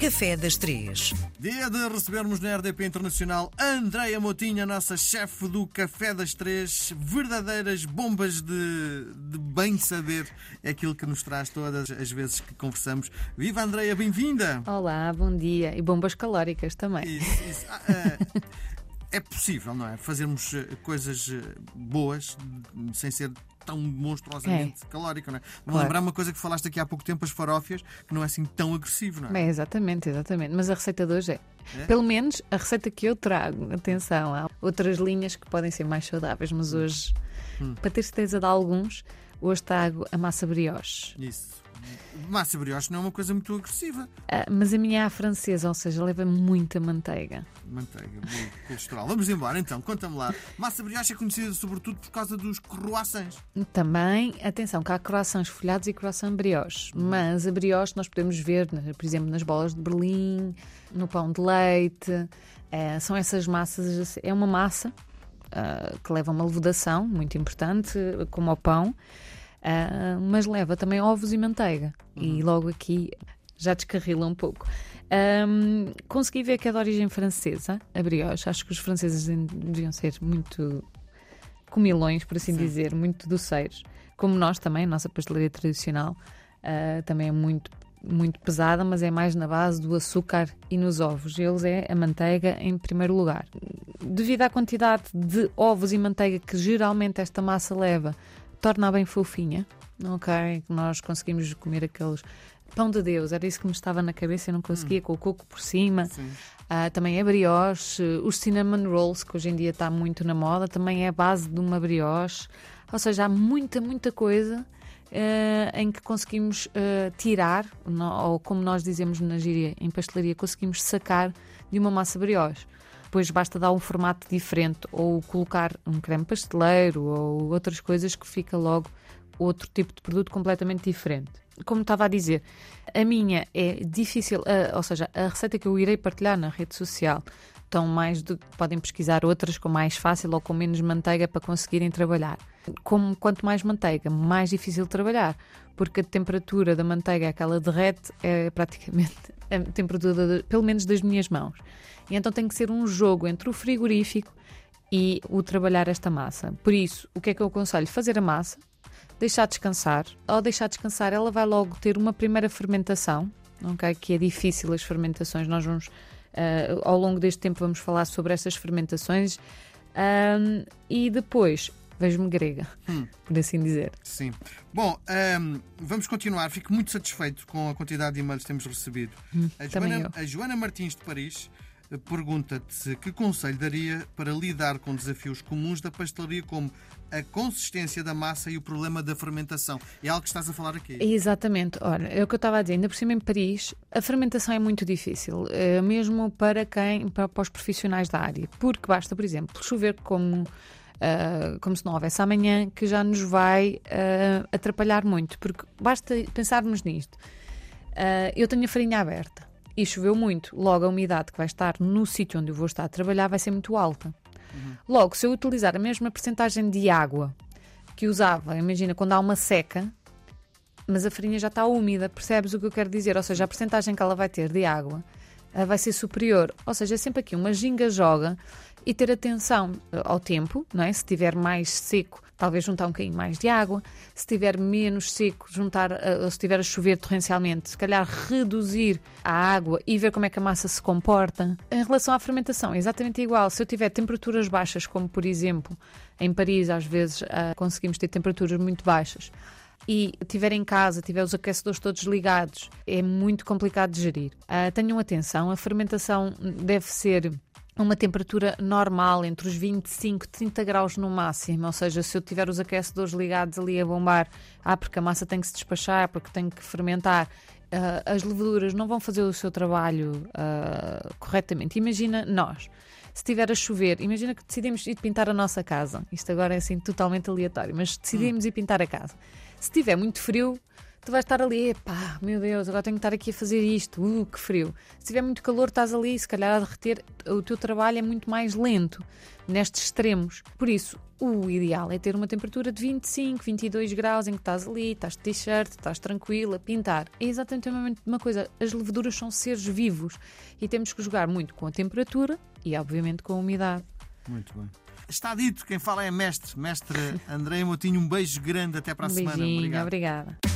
Café das Três. Dia de recebermos na RDP Internacional Andreia Motinha, nossa chefe do Café das Três. Verdadeiras bombas de, de bem saber. É aquilo que nos traz todas as vezes que conversamos. Viva Andreia, bem-vinda! Olá, bom dia. E bombas calóricas também. Isso, isso. Ah, ah, é possível, não é? Fazermos eh, coisas eh, boas sem ser tão monstruosamente calórico, não é? Vou Claro. lembrar uma coisa que falaste aqui há pouco tempo, as farófias, que não é assim tão agressivo, não é? Bem, exatamente, exatamente. Mas a receita de hoje é. É? Pelo menos a receita que eu trago. Atenção, há outras linhas que podem ser mais saudáveis, mas hoje, Hum. para ter certeza de alguns, hoje trago a massa brioche. Isso. Massa brioche não é uma coisa muito agressiva. Ah, mas a minha é a francesa, ou seja, leva muita manteiga. Manteiga, bolo, colesterol. Vamos embora então, conta-me lá. Massa brioche é conhecida sobretudo por causa dos croissants. Também, atenção, que há croissants folhados e croissant brioche. Mas a brioche nós podemos ver, por exemplo, nas bolas de Berlim, no pão de leite. Eh, são essas massas, é uma massa ah, que leva uma levedação muito importante, como ao pão, ah, mas leva também ovos e manteiga. E logo aqui já descarrila um pouco. Ahm, consegui ver que é de origem francesa, a brioche. Acho que os franceses deviam ser muito comilões, por assim Sim. dizer, muito doceiros. Como nós também, a nossa pastelaria tradicional ah, também é muito, muito pesada, mas é mais na base do açúcar e nos ovos. Eles é a manteiga em primeiro lugar. Devido à quantidade de ovos e manteiga que geralmente esta massa leva, torna-a bem fofinha. Ok, nós conseguimos comer aqueles pão de Deus, era isso que me estava na cabeça, eu não conseguia, com o coco por cima. Ah, também é brioche, os cinnamon rolls, que hoje em dia está muito na moda, também é a base de uma brioche. Ou seja, há muita, muita coisa eh, em que conseguimos eh, tirar, ou como nós dizemos na gíria em pastelaria, conseguimos sacar de uma massa brioche. Depois basta dar um formato diferente, ou colocar um creme pasteleiro, ou outras coisas que fica logo outro tipo de produto completamente diferente. Como estava a dizer, a minha é difícil, ou seja, a receita que eu irei partilhar na rede social estão mais do, podem pesquisar outras com mais fácil ou com menos manteiga para conseguirem trabalhar. Como quanto mais manteiga, mais difícil trabalhar, porque a temperatura da manteiga, aquela derrete, é praticamente a temperatura, de- pelo menos das minhas mãos. E então tem que ser um jogo entre o frigorífico e o trabalhar esta massa. Por isso, o que é que eu aconselho? Fazer a massa, deixar descansar. Ao deixar descansar, ela vai logo ter uma primeira fermentação, ok? Que é difícil as fermentações. Nós vamos, eh, ao longo deste tempo, vamos falar sobre essas fermentações. Ahm, e depois, vejo-me grega, por assim dizer. Sim. Bom, ahm, vamos continuar. Fico muito satisfeito com a quantidade de e-mails que temos recebido. a, também Joana, a Joana Martins de Paris pergunta-te que conselho daria para lidar com desafios comuns da pastelaria, como a consistência da massa e o problema da fermentação. É algo que estás a falar aqui. Exatamente, olha, é o que eu estava a dizer, ainda por cima em Paris, a fermentação é muito difícil, eh, mesmo para quem, para, para os profissionais da área, porque basta, por exemplo, chover como, ah, como se não houvesse amanhã, que já nos vai ah, atrapalhar muito, porque basta pensarmos nisto. Ah, eu tenho a farinha aberta e choveu muito, logo a umidade que vai estar no sítio onde eu vou estar a trabalhar vai ser muito alta. Logo, se eu utilizar a mesma percentagem de água que usava, imagina quando há uma seca, mas a farinha já está úmida, percebes o que eu quero dizer? Ou seja, a percentagem que ela vai ter de água eh, vai ser superior. Ou seja, é sempre aqui uma ginga-joga e ter atenção eh, ao tempo, não é? Se tiver mais seco, talvez juntar um bocadinho mais de água. Se tiver menos seco, juntar, eh, ou se estiver a chover torrencialmente, se calhar reduzir a água e ver como é que a massa se comporta. Em relação à fermentação, é exatamente igual. Se eu tiver temperaturas baixas, como por exemplo em Paris, às vezes ah, conseguimos ter temperaturas muito baixas e tiver em casa, tiver os aquecedores todos ligados, é muito complicado de gerir. Ah, tenham atenção, a fermentação deve ser uma temperatura normal, entre os 25 e 30 graus no máximo. Ou seja, se eu tiver os aquecedores ligados ali a bombar, ah, porque a massa tem que se despachar, porque tem que fermentar, ah, as leveduras não vão fazer o seu trabalho ah, corretamente. Imagina nós. Se estiver a chover, imagina que decidimos ir pintar a nossa casa. Isto agora é assim totalmente aleatório, mas decidimos ir pintar a casa. Se estiver muito frio, tu vais estar ali, pá, meu Deus, agora tenho que estar aqui a fazer isto, uh, que frio. Se tiver muito calor, estás ali, se calhar a derreter, o teu trabalho é muito mais lento nestes extremos. Por isso, o ideal é ter uma temperatura de 25, 22 graus em que estás ali, estás de t-shirt, estás tranquilo a pintar. É exatamente a mesma coisa. As leveduras são seres vivos e temos que jogar muito com a temperatura e, obviamente, com a umidade. Muito bem. Está dito, quem fala é mestre. Mestre André Motinho, um beijo grande até para a um semana. Beijinho, Obrigado. obrigada.